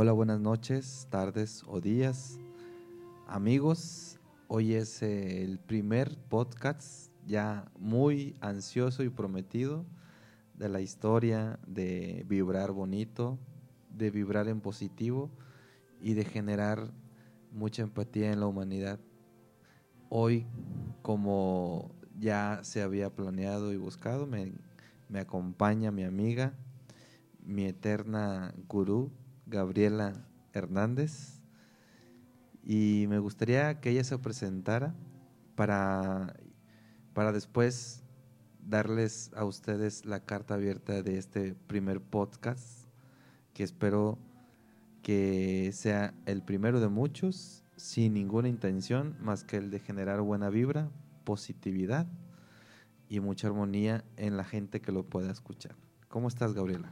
Hola, buenas noches, tardes o días. Amigos, hoy es el primer podcast ya muy ansioso y prometido de la historia de vibrar bonito, de vibrar en positivo y de generar mucha empatía en la humanidad. Hoy, como ya se había planeado y buscado, me, me acompaña mi amiga, mi eterna gurú, Gabriela Hernández, y me gustaría que ella se presentara para, para después darles a ustedes la carta abierta de este primer podcast, que espero que sea el primero de muchos, sin ninguna intención más que el de generar buena vibra, positividad y mucha armonía en la gente que lo pueda escuchar. ¿Cómo estás, Gabriela?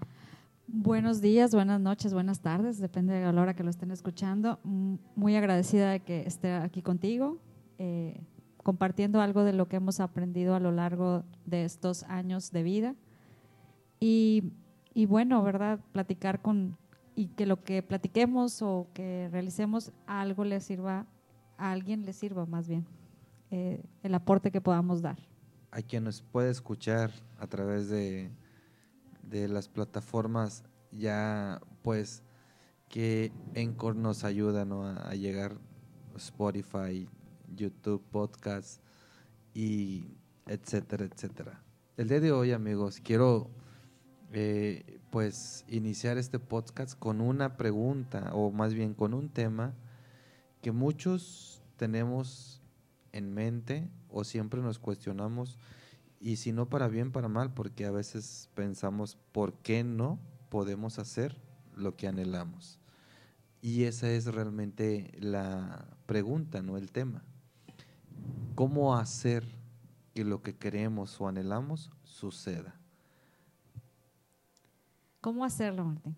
Buenos días, buenas noches, buenas tardes, depende de la hora que lo estén escuchando. Muy agradecida de que esté aquí contigo, eh, compartiendo algo de lo que hemos aprendido a lo largo de estos años de vida. Y, y bueno, ¿verdad? Platicar con, y que lo que platiquemos o que realicemos algo le sirva, a alguien le sirva más bien, eh, el aporte que podamos dar. A quien nos puede escuchar a través de de las plataformas ya pues que Encore nos ayuda a, llegar Spotify, YouTube, podcast y etcétera, etcétera. El día de hoy amigos quiero eh, pues iniciar este podcast con una pregunta o más bien con un tema que muchos tenemos en mente o siempre nos cuestionamos y si no para bien, para mal, porque a veces pensamos por qué no podemos hacer lo que anhelamos. Y esa es realmente la pregunta, no el tema. ¿Cómo hacer que lo que queremos o anhelamos suceda? ¿Cómo hacerlo, Martín?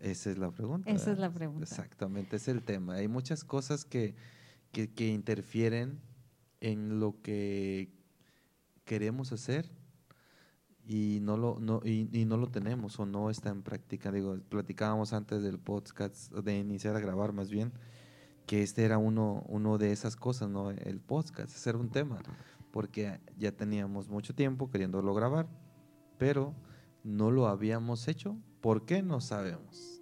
Esa es la pregunta. Esa es la pregunta. Exactamente, es el tema. Hay muchas cosas que, que, que interfieren en lo que queremos hacer y no lo no y, no lo tenemos o no está en práctica. Digo platicábamos antes del podcast de iniciar a grabar más bien que este era uno uno de esas cosas no el podcast hacer un tema porque ya teníamos mucho tiempo queriéndolo grabar pero no lo habíamos hecho. ¿por qué no sabemos?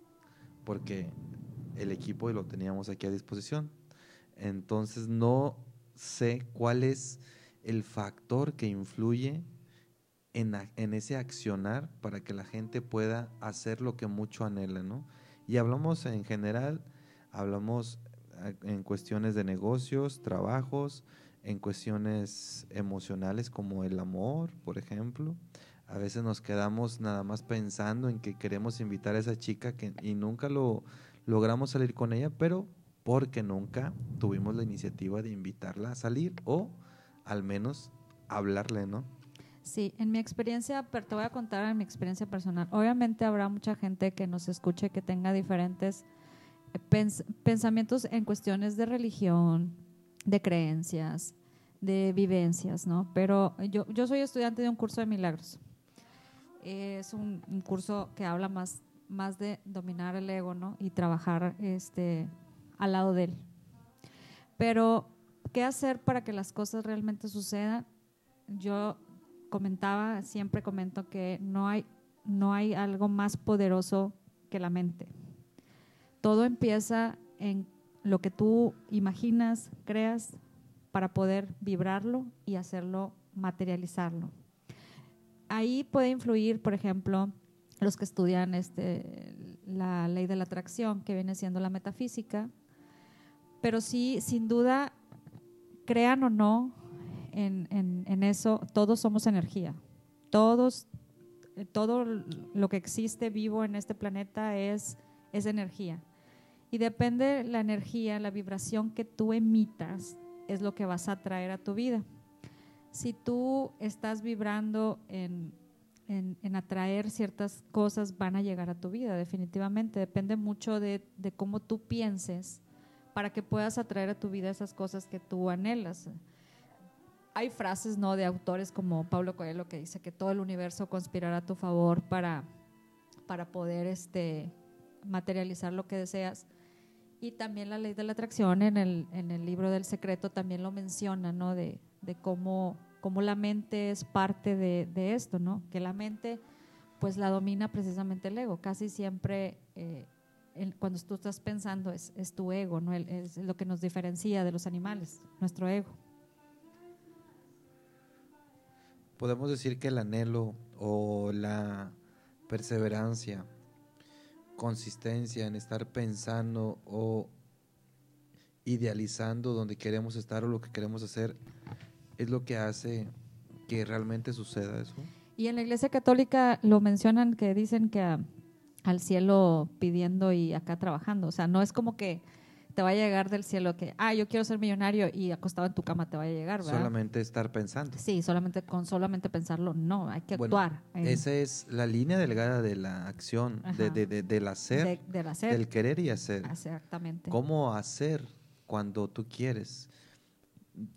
porque el equipo lo teníamos aquí a disposición. Entonces no sé cuál es el factor que influye en, en, ese accionar para que la gente pueda hacer lo que mucho anhela, ¿no? Y hablamos en general, hablamos eh, en cuestiones de negocios, trabajos, en cuestiones emocionales como el amor, por ejemplo. A veces nos quedamos nada más pensando en que queremos invitar a esa chica que, y nunca lo logramos salir con ella, pero porque nunca tuvimos la iniciativa de invitarla a salir o al menos hablarle, ¿no? Sí, en mi experiencia, pero te voy a contar en mi experiencia personal. Obviamente habrá mucha gente que nos escuche que tenga diferentes eh, pensamientos en cuestiones de religión, de creencias, de vivencias, ¿no? Pero yo, yo soy estudiante de un curso de milagros. Es un, curso que habla más, más de dominar el ego, ¿no? Y trabajar este, al lado de él. Pero ¿Qué hacer para que las cosas realmente sucedan? Yo comentaba, siempre comento que no hay, no hay algo más poderoso que la mente. Todo empieza en lo que tú imaginas, creas, para poder vibrarlo y hacerlo, materializarlo. Ahí puede influir, por ejemplo, los que estudian este, la ley de la atracción, que viene siendo la metafísica, pero sí, sin duda, crean o no en, eso, todos somos energía. Todos, eh, todo lo que existe vivo en este planeta es, es energía. Y depende la energía, la vibración que tú emitas, es lo que vas a traer a tu vida. Si tú estás vibrando en, en, atraer ciertas cosas, van a llegar a tu vida, definitivamente. Depende mucho de, de cómo tú pienses para que puedas atraer a tu vida esas cosas que tú anhelas. Hay frases ¿no? de autores como Pablo Coelho que dice que todo el universo conspirará a tu favor para, para poder este, materializar lo que deseas. Y también la ley de la atracción en el, en el libro del secreto también lo menciona, ¿no? De, de cómo, cómo, la mente es parte de, esto, ¿no? Que la mente pues la domina precisamente el ego. Casi siempre eh, el, cuando tú estás pensando es, es tu ego, ¿no? El, es lo que nos diferencia de los animales, nuestro ego. Podemos decir que el anhelo o la perseverancia, consistencia en estar pensando o idealizando donde queremos estar o lo que queremos hacer es lo que hace que realmente suceda eso. Y en la Iglesia Católica lo mencionan que dicen que al cielo pidiendo y acá trabajando, o sea, no es como que te va a llegar del cielo que, ah, yo quiero ser millonario y acostado en tu cama te va a llegar, ¿verdad? Solamente estar pensando. Sí, solamente con solamente pensarlo, no, hay que actuar. Esa es la línea delgada de la acción, de, de, del hacer, del hacer, del querer y hacer. Exactamente. ¿Cómo hacer cuando tú quieres?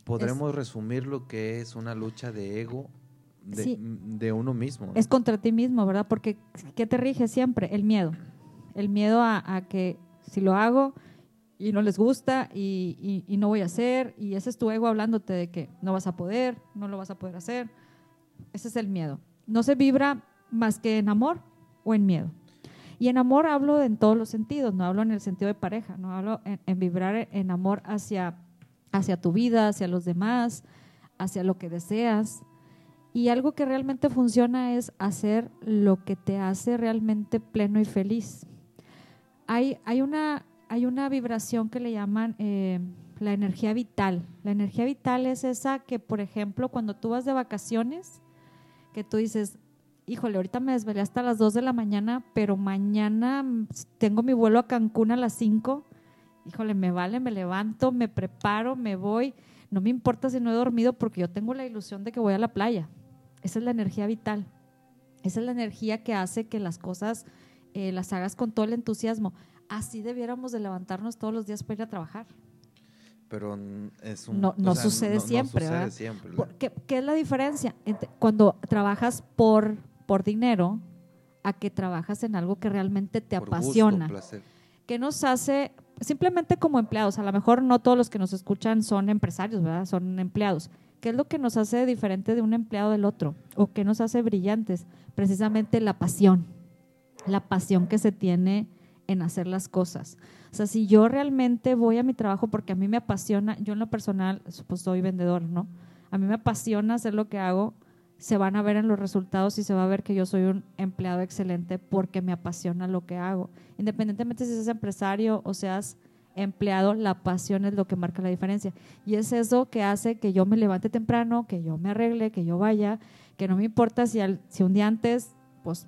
Podremos resumir lo que es una lucha de ego de, de uno mismo. Es contra ti mismo, ¿verdad? Porque ¿qué te rige siempre? El miedo. El miedo a, a que si lo hago y no les gusta y, y, no voy a hacer, y ese es tu ego hablándote de que no vas a poder, no lo vas a poder hacer. Ese es el miedo. No se vibra más que en amor o en miedo. Y en amor hablo en todos los sentidos, no hablo en el sentido de pareja, no hablo en, en vibrar en amor hacia, hacia tu vida, hacia los demás, hacia lo que deseas. Y algo que realmente funciona es hacer lo que te hace realmente pleno y feliz. Hay, hay una hay una vibración que le llaman eh, la energía vital. La energía vital es esa que, por ejemplo, cuando tú vas de vacaciones, que tú dices, híjole, ahorita me desvelé hasta las 2 de la mañana, pero mañana tengo mi vuelo a Cancún a las 5. Híjole, me vale, me levanto, me preparo, me voy. No me importa si no he dormido porque yo tengo la ilusión de que voy a la playa. Esa es la energía vital. Esa es la energía que hace que las cosas eh, las hagas con todo el entusiasmo así debiéramos de levantarnos todos los días para ir a trabajar. Pero es un, no, sucede siempre, ¿verdad? ¿Qué, es la diferencia? cuando trabajas por, por dinero a que trabajas en algo que realmente te apasiona. Que nos hace, simplemente como empleados, a lo mejor no todos los que nos escuchan son empresarios, ¿verdad? Son empleados. ¿Qué es lo que nos hace diferente de un empleado del otro? ¿O qué nos hace brillantes? Precisamente la pasión. La pasión que se tiene en hacer las cosas. O sea, si yo realmente voy a mi trabajo porque a mí me apasiona, yo en lo personal, pues soy vendedor, ¿no? A mí me apasiona hacer lo que hago, se van a ver en los resultados y se va a ver que yo soy un empleado excelente porque me apasiona lo que hago. Independientemente si seas empresario o seas empleado, la pasión es lo que marca la diferencia. Y es eso que hace que yo me levante temprano, que yo me arregle, que yo vaya, que no me importa si, si un día antes, pues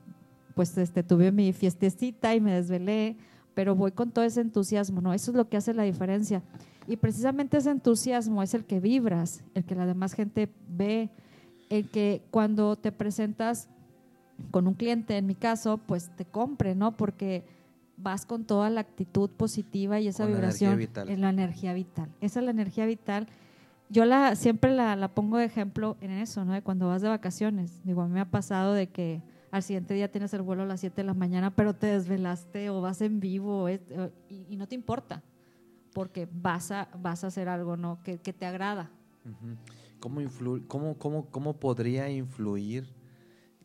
pues este, tuve mi fiestecita y me desvelé, pero voy con todo ese entusiasmo, ¿no? Eso es lo que hace la diferencia. Y precisamente ese entusiasmo es el que vibras, el que la demás gente ve, el que cuando te presentas con un cliente, en mi caso, pues te compre, ¿no? Porque vas con toda la actitud positiva y esa vibración en la energía vital. Esa es la energía vital. Yo la siempre la, la pongo de ejemplo en eso, ¿no? De cuando vas de vacaciones. Digo, a mí me ha pasado de que al siguiente día tienes el vuelo a las 7 de la mañana, pero te desvelaste o vas en vivo y, no te importa, porque vas a, vas a hacer algo ¿no? que, te agrada. ¿Cómo, cómo, cómo, ¿Cómo podría influir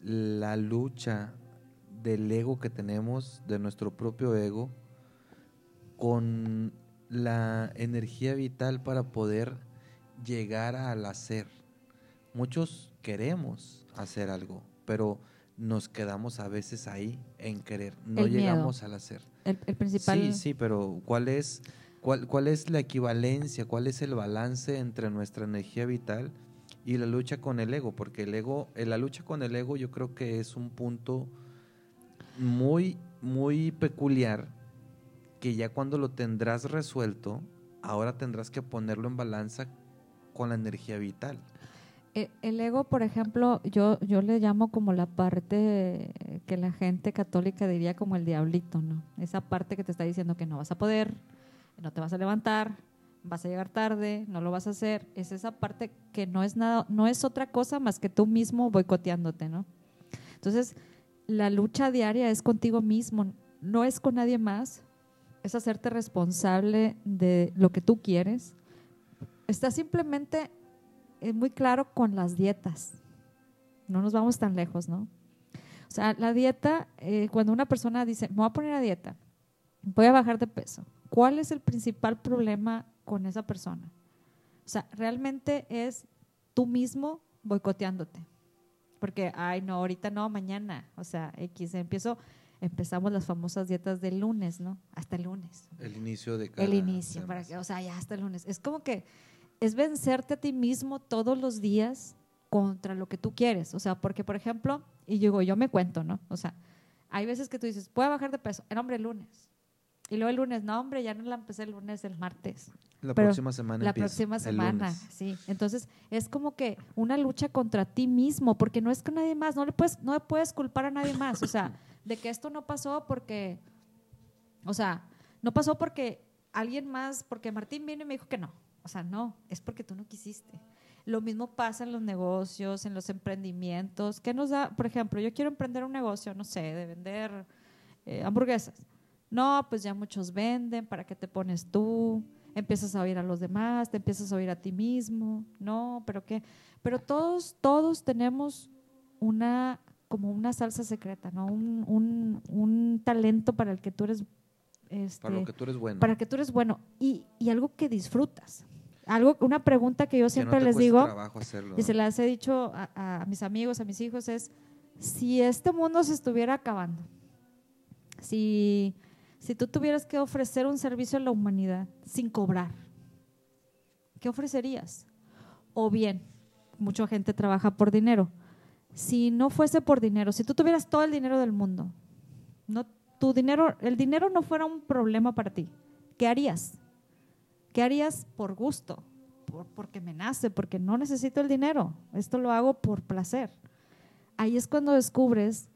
la lucha del ego que tenemos, de nuestro propio ego, con la energía vital para poder llegar al hacer? Muchos queremos hacer algo, pero nos quedamos a veces ahí en querer, no llegamos al hacer. El, principal. Sí, sí, pero ¿cuál es, cuál, ¿cuál es la equivalencia, cuál es el balance entre nuestra energía vital y la lucha con el ego? Porque el ego, eh, la lucha con el ego yo creo que es un punto muy, muy peculiar que ya cuando lo tendrás resuelto, ahora tendrás que ponerlo en balanza con la energía vital. Eh, el ego, por ejemplo, yo, yo le llamo como la parte que la gente católica diría como el diablito, ¿no? Esa parte que te está diciendo que no vas a poder, no te vas a levantar, vas a llegar tarde, no lo vas a hacer. Es esa parte que no es nada, no es otra cosa más que tú mismo boicoteándote, ¿no? Entonces, la lucha diaria es contigo mismo. no es con nadie más, es hacerte responsable de lo que tú quieres. Está simplemente eh, muy claro con las dietas. No nos vamos tan lejos, ¿no? O sea, la dieta, eh, cuando una persona dice, me voy a poner a dieta, voy a bajar de peso, ¿cuál es el principal problema con esa persona? O sea, realmente es tú mismo boicoteándote. Porque, ay, no, ahorita no, mañana. O sea, X, empiezo, empezamos las famosas dietas del lunes, ¿no? Hasta el lunes. El inicio de cada El inicio, para que, o sea, ya hasta el lunes. Es como que es vencerte a ti mismo todos los días contra lo que tú quieres. O sea, porque, por ejemplo, y digo, yo me cuento, ¿no? O sea, hay veces que tú dices, puedo bajar de peso, el hombre, el lunes. Y luego el lunes, no, hombre, ya no la empecé el lunes, el martes. La Pero próxima semana La empieza, próxima semana, sí. Entonces, es como que una lucha contra ti mismo, porque no es con nadie más, no le puedes, no le puedes culpar a nadie más. O sea, de que esto no pasó porque, o sea, no pasó porque alguien más, porque Martín vino y me dijo que no. O sea, no, es porque tú no quisiste. Lo mismo pasa en los negocios, en los emprendimientos. ¿Qué nos da? Por ejemplo, yo quiero emprender un negocio, no sé, de vender eh, hamburguesas. No, pues ya muchos venden, ¿para qué te pones tú? Empiezas a oír a los demás, te empiezas a oír a ti mismo. No, pero qué. Pero todos, todos tenemos una, como una salsa secreta, ¿no? Un, un, un talento para el que tú eres. Este, Para lo que tú eres bueno. para que tú eres bueno y, y algo que disfrutas. Algo, una pregunta que yo Que siempre no les digo, hacerlo, y se las he dicho a, a mis amigos, a mis hijos, es si este mundo se estuviera acabando, si, si tú tuvieras que ofrecer un servicio a la humanidad sin cobrar, ¿qué ofrecerías? O bien, mucha gente trabaja por dinero. Si no fuese por dinero, si tú tuvieras todo el dinero del mundo, no, tu dinero, el dinero no fuera un problema para ti, ¿qué harías? ¿Qué harías por gusto? Por- porque me nace, porque no necesito el dinero. Esto lo hago por placer. Ahí es cuando descubres,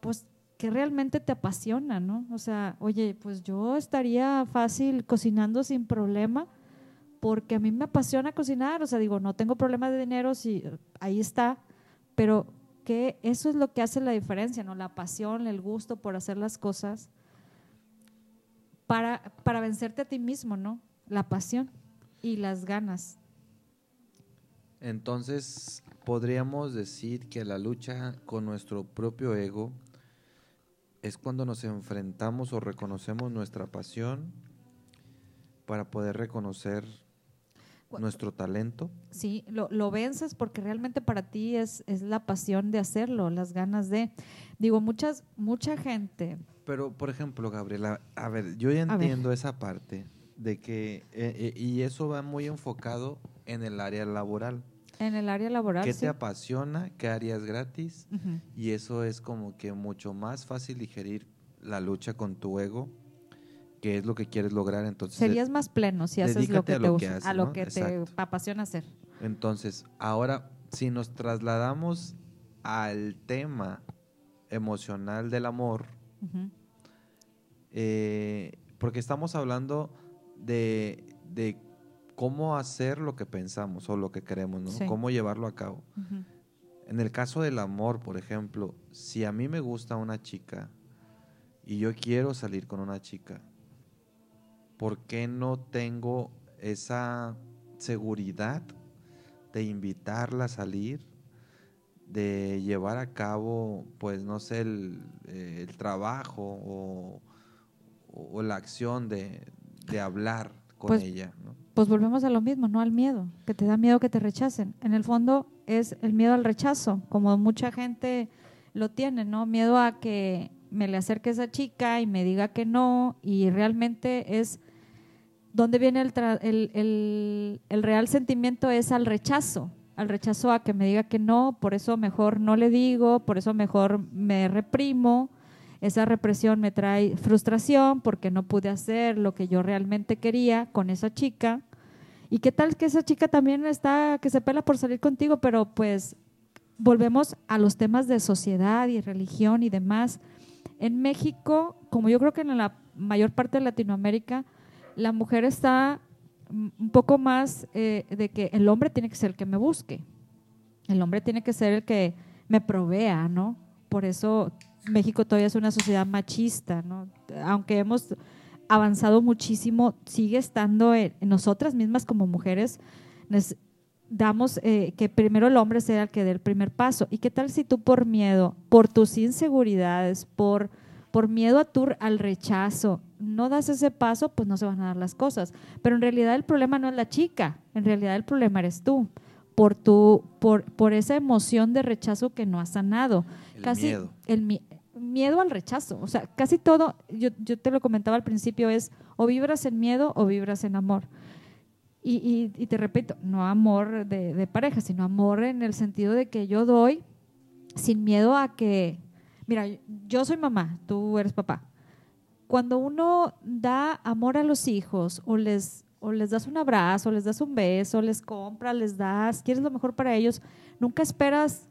pues, que realmente te apasiona, ¿no? O sea, oye, pues yo estaría fácil cocinando sin problema porque a mí me apasiona cocinar. O sea, digo, no tengo problema de dinero, si ahí está, pero que eso es lo que hace la diferencia, ¿no? La pasión, el gusto por hacer las cosas para, para vencerte a ti mismo, ¿no? La pasión y las ganas. Entonces, podríamos decir que la lucha con nuestro propio ego es cuando nos enfrentamos o reconocemos nuestra pasión para poder reconocer nuestro talento. Sí, lo, lo vences porque realmente para ti es, es la pasión de hacerlo, las ganas de. Digo, muchas, mucha gente. Pero, por ejemplo, Gabriela, a ver, yo ya entiendo esa parte de que, eh, eh, y eso va muy enfocado en el área laboral. En el área laboral. ¿Qué sí. te apasiona? ¿Qué harías gratis? Ujú. Y eso es como que mucho más fácil digerir la lucha con tu ego, que es lo que quieres lograr. Entonces, Serías más pleno si haces lo que a te lo que gusta, haces, a lo ¿no? que Exacto. te apasiona hacer. entonces, ahora, si nos trasladamos al tema emocional del amor, Ujú. eh, porque estamos hablando de, de cómo hacer lo que pensamos o lo que queremos, ¿no? Sí. Cómo llevarlo a cabo. En el caso del amor, por ejemplo, si a mí me gusta una chica y yo quiero salir con una chica, ¿por qué no tengo esa seguridad de invitarla a salir, de llevar a cabo, pues no sé, el, eh, el trabajo o, o la acción de, de hablar con Pues, ella? ¿no? Pues volvemos a lo mismo, no al miedo, que te da miedo que te rechacen. En el fondo es el miedo al rechazo, como mucha gente lo tiene, ¿no? Miedo a que me le acerque esa chica y me diga que no, y realmente es donde viene el, tra- el, el- el real sentimiento es al rechazo, al rechazo a que me diga que no, por eso mejor no le digo, por eso mejor me reprimo, esa represión me trae frustración porque no pude hacer lo que yo realmente quería con esa chica. ¿Y qué tal que esa chica también está, que se pela por salir contigo, pero pues volvemos a los temas de sociedad y religión y demás. En México, como yo creo que en la mayor parte de Latinoamérica, la mujer está un poco más eh, de que el hombre tiene que ser el que me busque. El hombre tiene que ser el que me provea, ¿no? Por eso México todavía es una sociedad machista, ¿no? aunque hemos avanzado muchísimo, sigue estando en, nosotras mismas como mujeres. nes- damos eh, que primero el hombre sea el que dé el primer paso. ¿Y qué tal si tú por miedo, por tus inseguridades, por, por miedo a tu, al rechazo, no das ese paso, pues no se van a dar las cosas. Pero en realidad el problema no es la chica, en realidad el problema eres tú, por, tu, por, por esa emoción de rechazo que no has sanado. El Casi miedo. el mi- miedo al rechazo. O sea, casi todo, yo, yo te lo comentaba al principio, es o vibras en miedo o vibras en amor. Y, y- y te repito, no amor de, de pareja, sino amor en el sentido de que yo doy sin miedo a que, mira, yo soy mamá, tú eres papá. Cuando uno da amor a los hijos o les, o les das un abrazo, les das un beso, les compras, les das, quieres lo mejor para ellos, nunca esperas,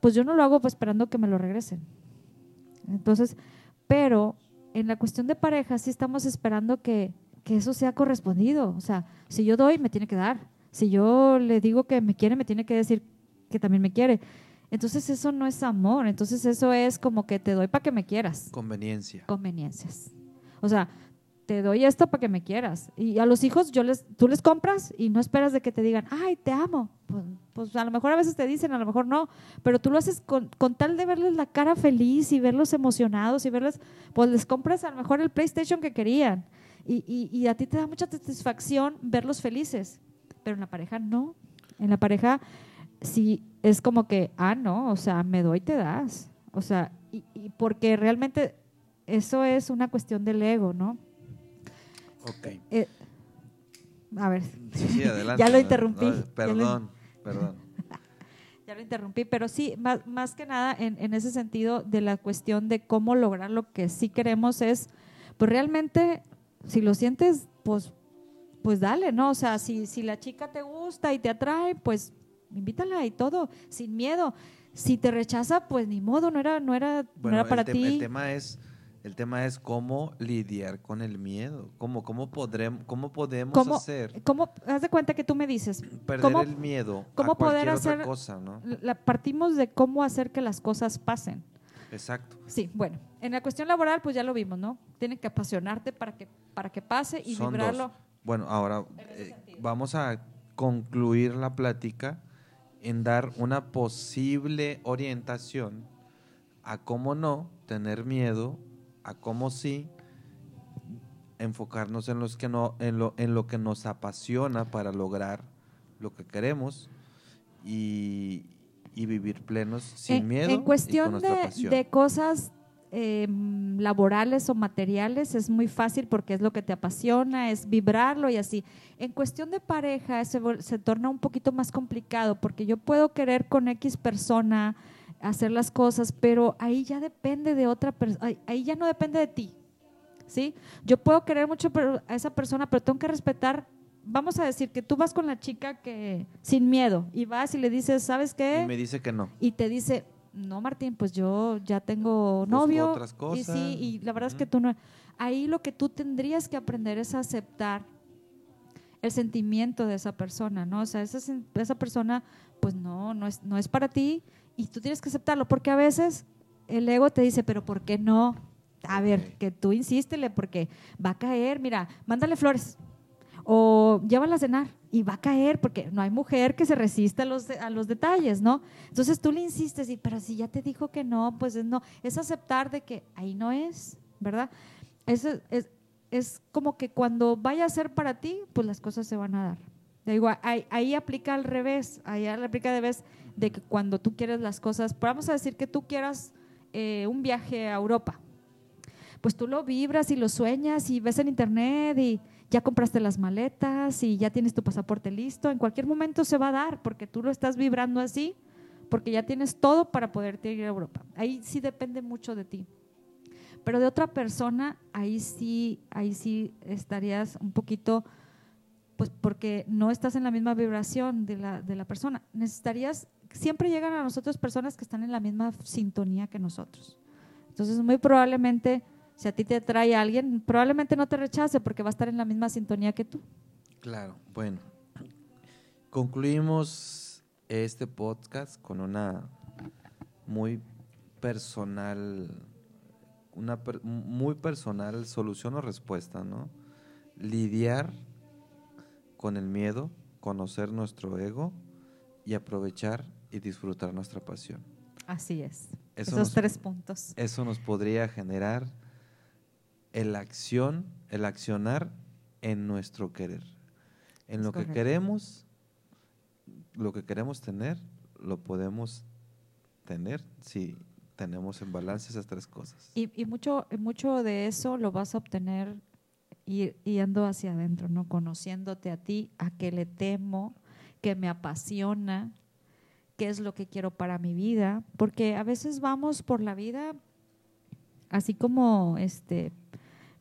pues yo no lo hago pues esperando que me lo regresen. Entonces, pero en la cuestión de pareja sí estamos esperando que, que eso sea correspondido. O sea, si yo doy, me tiene que dar. Si yo le digo que me quiere, me tiene que decir que también me quiere. Entonces eso no es amor, entonces eso es como que te doy para que me quieras. Conveniencia. Conveniencias. O sea, te doy esto para que me quieras. Y a los hijos yo les, tú les compras y no esperas de que te digan, ay, te amo. Pues, pues a lo mejor a veces te dicen, a lo mejor no, pero tú lo haces con, con tal de verles la cara feliz y verlos emocionados y verles, pues les compras a lo mejor el PlayStation que querían. Y, y, y a ti te da mucha satisfacción verlos felices, pero en la pareja no. En la pareja sí es como que, ah, no, o sea, me doy, te das. O sea, y, y porque realmente eso es una cuestión del ego, ¿no? Ok. Eh, a ver, Sí, sí, adelante. Ya lo No, interrumpí, no, ya lo- perdón, perdón. ya lo interrumpí, pero sí, más, más que nada en, en ese sentido de la cuestión de cómo lograr lo que sí queremos es, pues realmente, si lo sientes, pues, pues dale, ¿no? O sea, si, si la chica te gusta y te atrae, pues invítala y todo, sin miedo. Si te rechaza, pues ni modo, no era, no era, no Bueno, era para el, te- ti. el tema es el tema es cómo lidiar con el miedo, cómo cómo podremos cómo podemos ¿Cómo, hacer ¿Cómo, haz de cuenta que tú me dices, perder cómo- el miedo cómo a poder hacer- otra cosa, ¿no? la- partimos de cómo hacer que las cosas pasen. Exacto. Sí, bueno, en la cuestión laboral, pues ya lo vimos, ¿no? Tiene que apasionarte para que, para que pase y Son vibrarlo. dos. Bueno, ahora eh, vamos a concluir la plática en dar una posible orientación a cómo no tener miedo, a cómo sí enfocarnos en los que no en lo en lo que nos apasiona para lograr lo que queremos y, y vivir plenos sin en, miedo en y cuestión con de, de cosas eh, laborales o materiales es muy fácil porque es lo que te apasiona, es vibrarlo y así. En cuestión de pareja se, se torna un poquito más complicado porque yo puedo querer con X persona hacer las cosas, pero ahí ya depende de otra persona, ahí ya no depende de ti. ¿Sí? Yo puedo querer mucho a esa persona, pero tengo que respetar. Vamos a decir que tú vas con la chica que sin miedo y vas y le dices, ¿sabes qué? y me dice que no. y te dice, no, Martín, pues yo ya tengo novio. otras Y sí, y la verdad es que tú no. Ahí lo que tú tendrías que aprender es aceptar el sentimiento de esa persona, ¿no? O sea, esa, esa persona, pues no, no es, no es para ti y tú tienes que aceptarlo, porque a veces el ego te dice, pero ¿por qué no? A ver, que tú insístele, porque va a caer, mira, mándale flores o llévala a cenar y va a caer porque no hay mujer que se resista a los, a los detalles, ¿no? Entonces tú le insistes, y, pero si ya te dijo que no, pues es no, es aceptar de que ahí no es, ¿verdad? Eso es, es como que cuando vaya a ser para ti, pues las cosas se van a dar. Digo, ahí, ahí aplica al revés, ahí aplica al revés de que cuando tú quieres las cosas, vamos a decir que tú quieras eh, un viaje a Europa, pues tú lo vibras y lo sueñas y ves en internet y ya compraste las maletas y ya tienes tu pasaporte listo, en cualquier momento se va a dar porque tú lo estás vibrando así, porque ya tienes todo para poderte ir a Europa. Ahí sí depende mucho de ti. Pero de otra persona, ahí sí, ahí sí estarías un poquito, pues porque no estás en la misma vibración de la, de la persona. Necesitarías, siempre llegan a nosotros personas que están en la misma sintonía que nosotros. Entonces, muy probablemente, si a ti te atrae alguien, probablemente no te rechace porque va a estar en la misma sintonía que tú. Claro, bueno. Concluimos este podcast con una muy personal una muy personal solución o respuesta, ¿no? Lidiar con el miedo, conocer nuestro ego y aprovechar y disfrutar nuestra pasión. Así es. Esos tres puntos. Eso nos podría generar el acción, el accionar en nuestro querer. En lo que queremos, lo que queremos tener, lo podemos tener si tenemos en balance esas tres cosas. Y, y mucho, mucho de eso lo vas a obtener yendo hacia adentro, ¿no? Conociéndote a ti, a qué le temo, qué me apasiona, qué es lo que quiero para mi vida, porque a veces vamos por la vida así como este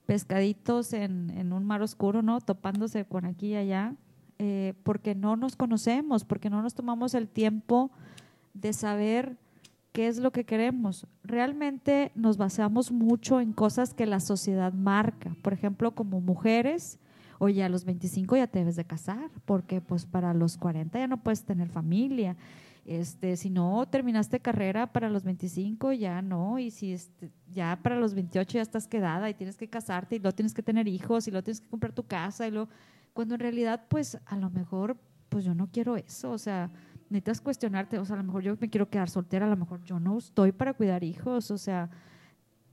pescaditos en, en un mar oscuro, ¿no? Topándose con aquí y allá, eh, porque no nos conocemos, porque no nos tomamos el tiempo de saber qué es lo que queremos. Realmente nos basamos mucho en cosas que la sociedad marca. Por ejemplo, como mujeres, oye, a los 25 ya te debes de casar, porque pues para los 40 ya no puedes tener familia. Este, si no terminaste carrera para los 25, ya no, y si este, ya para los 28 ya estás quedada y tienes que casarte y luego tienes que tener hijos y luego tienes que comprar tu casa y luego, cuando en realidad pues a lo mejor pues yo no quiero eso, o sea, necesitas cuestionarte, o sea, a lo mejor yo me quiero quedar soltera, a lo mejor yo no estoy para cuidar hijos, o sea,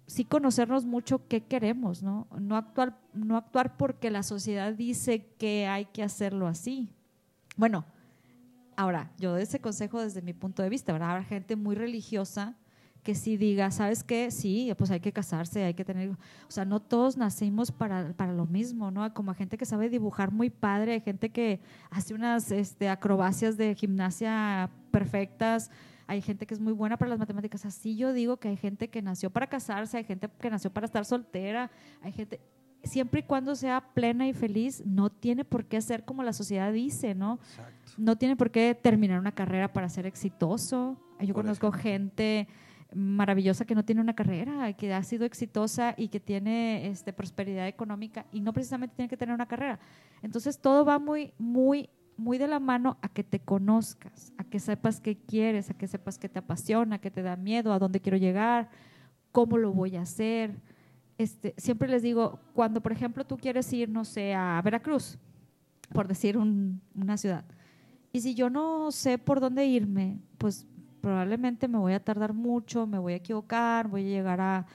sí conocernos mucho qué queremos, ¿no? No actuar, no actuar porque la sociedad dice que hay que hacerlo así. Bueno, Ahora, yo doy ese consejo desde mi punto de vista, ¿verdad? Habrá gente muy religiosa que sí diga, ¿sabes qué? Sí, pues hay que casarse, hay que tener... O sea, no todos nacimos para, para lo mismo, ¿no? Como gente que sabe dibujar muy padre, hay gente que hace unas este, acrobacias de gimnasia perfectas, hay gente que es muy buena para las matemáticas. Así yo digo que hay gente que nació para casarse, hay gente que nació para estar soltera, hay gente siempre y cuando sea plena y feliz, no tiene por qué ser como la sociedad dice, ¿no? No tiene por qué terminar una carrera para ser exitoso. Yo conozco gente maravillosa que no tiene una carrera, que ha sido exitosa y que tiene este, prosperidad económica y no precisamente tiene que tener una carrera. Entonces todo va muy, muy, muy de la mano a que te conozcas, a que sepas qué quieres, a que sepas qué te apasiona, qué te da miedo, a dónde quiero llegar, cómo lo voy a hacer este, siempre les digo, cuando por ejemplo tú quieres ir, no sé, a Veracruz, por decir una ciudad, y si yo no sé por dónde irme, pues probablemente me voy a tardar mucho, me voy a equivocar, voy a llegar a,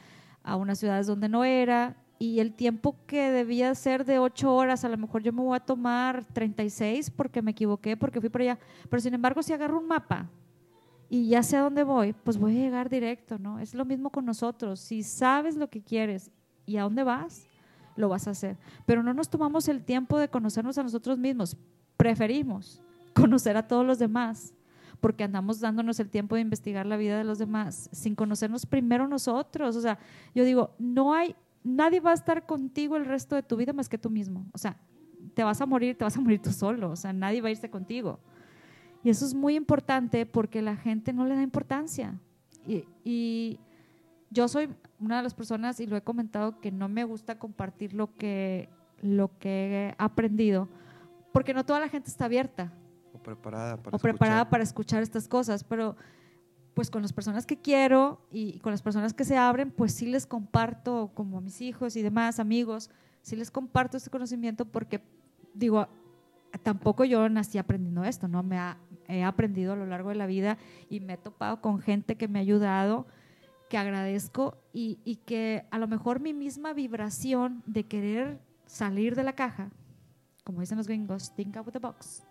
a unas ciudades donde no era, y el tiempo que debía ser de ocho horas, a lo mejor yo me voy a tomar 36 porque me equivoqué, porque fui por allá. Pero sin embargo, si agarro un mapa y ya sé a dónde voy, pues voy a llegar directo, ¿no? Es lo mismo con nosotros. Si sabes lo que quieres y a dónde vas, lo vas a hacer. Pero no nos tomamos el tiempo de conocernos a nosotros mismos. Preferimos conocer a todos los demás porque andamos dándonos el tiempo de investigar la vida de los demás sin conocernos primero nosotros. O sea, yo digo, no hay, nadie va a estar contigo el resto de tu vida más que tú mismo. O sea, te vas a morir, te vas a morir tú solo. O sea, nadie va a irse contigo. Y eso es muy importante porque la gente no le da importancia. Y, y yo soy una de las personas, y lo he comentado, que no me gusta compartir lo que, lo que he aprendido, porque no toda la gente está abierta. Preparada para, o preparada para escuchar estas cosas, pero pues con las personas que quiero y con las personas que se abren, pues sí les comparto, como a mis hijos y demás amigos, sí les comparto este conocimiento porque, digo, tampoco yo nací aprendiendo esto, ¿no? Me he aprendido a lo largo de la vida y me he topado con gente que me ha ayudado que agradezco y, y, que a lo mejor mi misma vibración de querer salir de la caja, como dicen los gringos, think out of the box,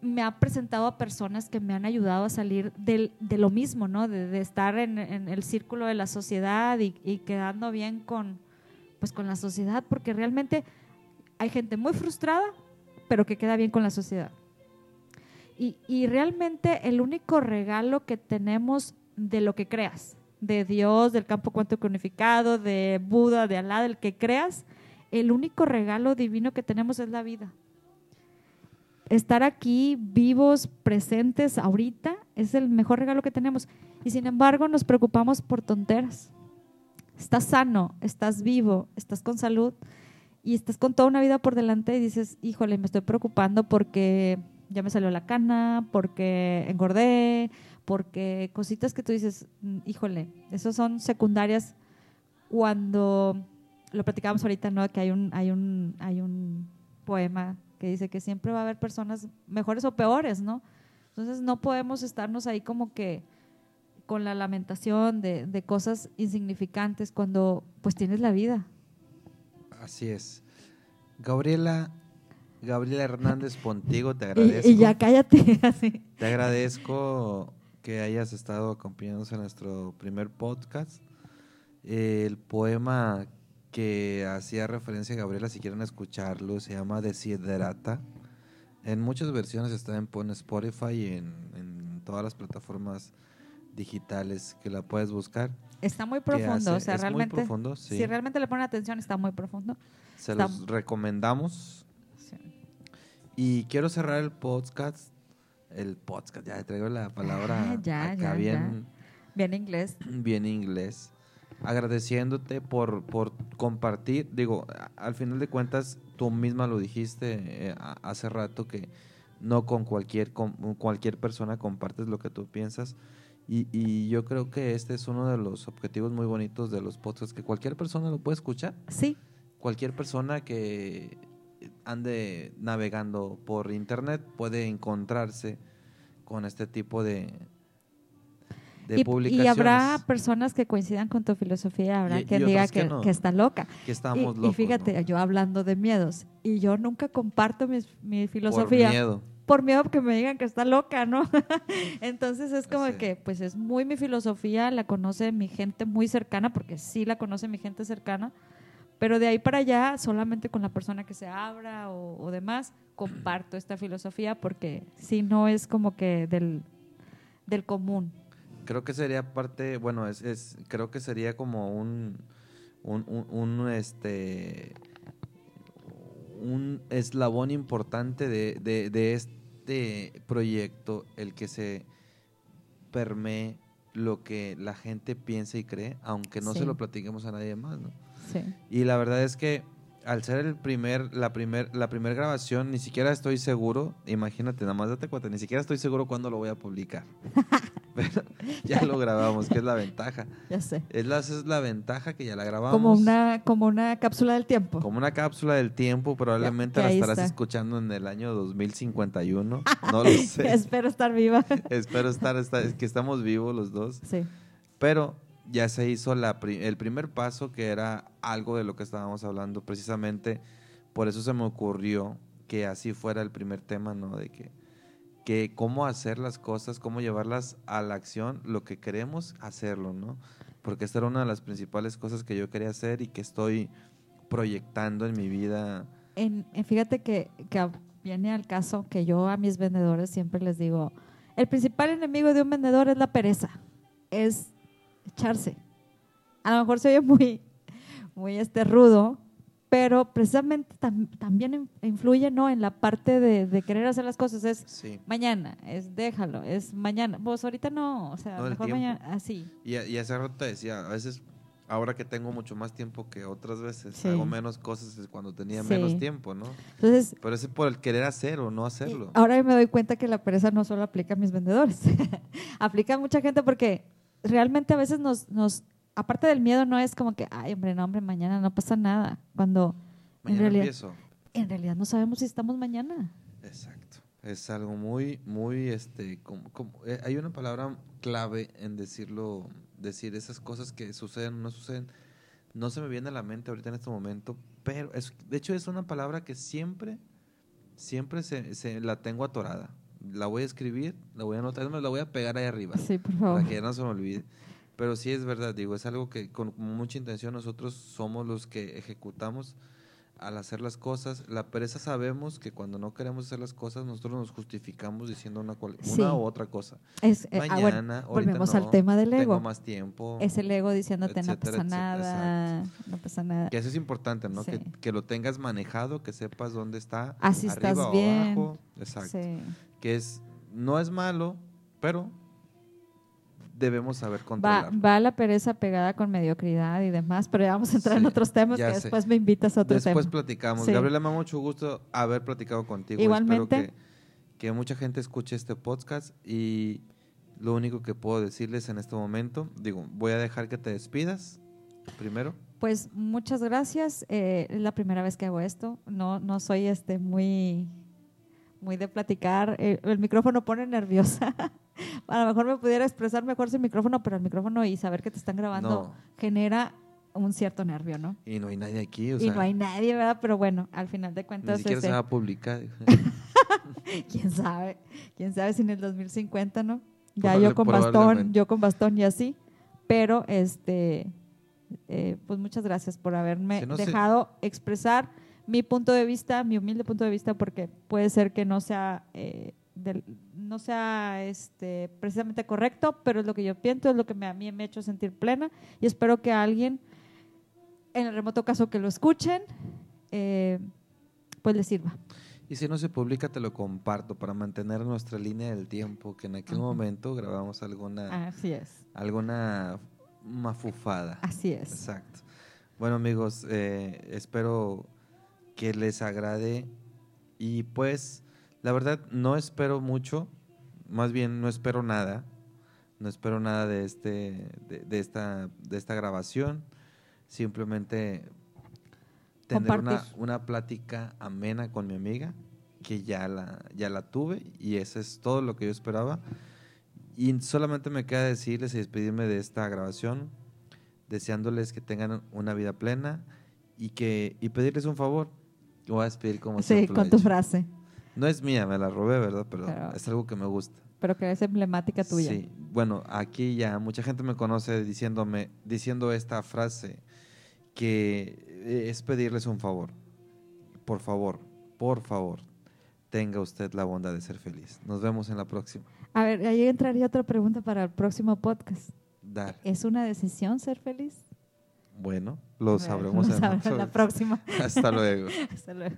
me ha presentado a personas que me han ayudado a salir del, de lo mismo, ¿no? De, de estar en, en, el círculo de la sociedad y, y, quedando bien con, pues, con la sociedad, porque realmente hay gente muy frustrada, pero que queda bien con la sociedad. Y, y realmente el único regalo que tenemos de lo que creas, de Dios, del campo cuántico unificado, de Buda, de Alá, del que creas, el único regalo divino que tenemos es la vida. Estar aquí vivos, presentes ahorita, es el mejor regalo que tenemos. Y sin embargo nos preocupamos por tonteras. Estás sano, estás vivo, estás con salud y estás con toda una vida por delante y dices, híjole, me estoy preocupando porque ya me salió la cana, porque engordé, porque cositas que tú dices, mm, híjole, esos son secundarias cuando lo platicábamos ahorita, ¿no? Que hay un, hay un, hay un poema que dice que siempre va a haber personas mejores o peores, ¿no? Entonces no podemos estarnos ahí como que con la lamentación de, de cosas insignificantes cuando pues tienes la vida. Así es. Gabriela, Gabriela Hernández Pontigo, te agradezco. Y, y ya cállate, así. Te agradezco que hayas estado acompañándonos en nuestro primer podcast. El poema que hacía referencia a Gabriela, si quieren escucharlo, se llama Desiderata. En muchas versiones está en en Spotify y en, en todas las plataformas digitales que la puedes buscar. Está muy profundo, hace- o sea, es muy realmente, profundo, sí. si realmente le ponen atención, está muy profundo. Se está- los recomendamos. Sí. Y quiero cerrar el podcast. El podcast, ya traigo la palabra Ah, ya, acá ya, bien, Bien inglés. bien inglés. Agradeciéndote por, por compartir. Digo, al final de cuentas, tú misma lo dijiste eh, hace rato que no con cualquier, con cualquier persona compartes lo que tú piensas. Y, y yo creo que este es uno de los objetivos muy bonitos de los podcasts, que cualquier persona lo puede escuchar Sí, cualquier persona que ande navegando por internet puede encontrarse con este tipo de, de y, publicaciones y habrá personas que coincidan con tu filosofía, habrá Y- quien y diga que que, no. que está loca. que Y, fíjate, ¿no? yo hablando de miedos, y yo nunca comparto mi por filosofía miedo por miedo que me digan que está loca, ¿no? Entonces es como Sí. que, pues es muy mi filosofía, la conoce mi gente muy cercana, porque sí la conoce mi gente cercana, pero de ahí para allá, solamente con la persona que se abra o, o demás, comparto esta filosofía, porque si no es como que del, del común. Creo que sería parte bueno es, es creo que sería como un un, un- un, este un eslabón importante de, de- de este proyecto el que se permee lo que la gente piensa y cree aunque no Sí. se lo platiquemos a nadie más ¿no? Sí. y la verdad es que al ser el primer la primer la primer grabación ni siquiera estoy seguro imagínate nada más date cuenta ni siquiera estoy seguro cuándo lo voy a publicar pero ya lo grabamos que es la ventaja Ya sé. es la, esa es la ventaja que ya la grabamos. Como una, como una cápsula del tiempo. Como una cápsula del tiempo, probablemente que la estarás está. escuchando en el año 2051. No lo sé. Espero estar viva. Espero estar, estar- es que estamos vivos los dos. sí. Pero ya se hizo la, el primer paso, que era algo de lo que estábamos hablando. Precisamente por eso se me ocurrió que así fuera el primer tema, ¿no? De que, que cómo hacer las cosas, cómo llevarlas a la acción, lo que queremos hacerlo, ¿no? Porque esta era una de las principales cosas que yo quería hacer y que estoy proyectando en mi vida. En, en- fíjate que, que viene al caso que yo a mis vendedores siempre les digo, el principal enemigo de un vendedor es la pereza, es echarse. A lo mejor se oye muy, muy este rudo, pero precisamente tam- también in- influye ¿no? en la parte de, de querer hacer las cosas. Es Sí. mañana, es déjalo, es mañana. Pues ahorita no, o sea, No, mejor mañana, así. Y, y hace rato te decía, a veces, ahora que tengo mucho más tiempo que otras veces, Sí. hago menos cosas cuando tenía Sí. menos tiempo, ¿no? Entonces, Pero es por el querer hacer o no hacerlo. Ahora me doy cuenta que la pereza no solo aplica a mis vendedores, aplica a mucha gente porque realmente a veces nos, nos, aparte del miedo, no es como que, ay, hombre, no, hombre, mañana no pasa nada. Cuando en realidad, empiezo. en realidad no sabemos si estamos mañana. Exacto. Es algo muy, muy, este, como, como- eh, hay una palabra clave en decirlo, decir esas cosas que suceden o no suceden. No se me viene a la mente ahorita en este momento, pero es, de hecho es una palabra que siempre, siempre se, se la tengo atorada. La voy a escribir, la voy a anotar, la voy a pegar ahí arriba. Sí, por favor. para que ya no se me olvide. Pero sí es verdad, digo, es algo que con mucha intención nosotros somos los que ejecutamos al hacer las cosas. La pereza sabemos que cuando no queremos hacer las cosas nosotros nos justificamos diciendo una, cual- Sí. una u otra cosa. Es, eh, ah, bueno, Mañana, ahorita volvemos no, al tema del ego. Tengo más tiempo. Es el ego diciéndote no etcétera, pasa etcétera, nada, no pasa nada. Que eso es importante, ¿no? Sí. Que, que lo tengas manejado, que sepas dónde está. Así arriba estás o bien. abajo. Exacto. Sí. Que es, no es malo, pero debemos saber Va, controlarlo. va la pereza pegada con mediocridad y demás, pero ya vamos a entrar en Sí, otros temas que sé. después me invitas a otro Después tema. platicamos. Sí. Gabriela, me da mucho gusto haber platicado contigo. Igualmente. Espero que, que mucha gente escuche este podcast y lo único que puedo decirles en este momento, digo, voy a dejar que te despidas primero. Pues muchas gracias. Eh, es la primera vez que hago esto. No, no soy este muy, muy de platicar. Eh, el micrófono pone nerviosa. a lo mejor me pudiera expresar mejor sin micrófono, pero el micrófono y saber que te están grabando No. genera un cierto nervio, ¿no? Y no hay nadie aquí, o y sea, no hay nadie, ¿verdad? Pero bueno, al final de ni cuentas, siquiera este, se va a publicar. quién sabe, quién sabe si en el 2050, ¿no? Ya Probable- yo con bastón, yo con bastón y así, pero este, eh, pues muchas gracias por haberme Que no se- dejado expresar mi punto de vista, mi humilde punto de vista, porque puede ser que no sea, eh, no sea este, precisamente correcto, pero es lo que yo pienso, es lo que me- a mí me ha hecho sentir plena y espero que alguien, en el remoto caso que lo escuchen, eh, pues les sirva. Y si no se publica, te lo comparto para mantener nuestra línea del tiempo, que en aquel Ajá. momento grabamos alguna, Así es, alguna mafufada. así es. Exacto. Bueno amigos, eh, espero que les agrade y pues la verdad no espero mucho, más bien no espero nada, no espero nada de este de, de esta de esta grabación, simplemente tener una, una plática amena con mi amiga que ya la ya la tuve y eso es todo lo que yo esperaba. Y solamente me queda decirles y despedirme de esta grabación deseándoles que tengan una vida plena y que y pedirles un favor. Lo voy a despedir como Sí, con tu frase, No es mía, me la robé, ¿verdad? Pero, Pero- es algo que me gusta. pero que es emblemática tuya. Sí. Bueno, aquí ya mucha gente me conoce diciéndome diciendo esta frase que es pedirles un favor. Por favor, por favor, tenga usted la bondad de ser feliz. Nos vemos en la próxima. A ver, ahí entraría otra pregunta para el próximo podcast. Dar. ¿Es una decisión ser feliz? Bueno, lo lo en la sabremos en la próxima. Hasta luego. Hasta luego.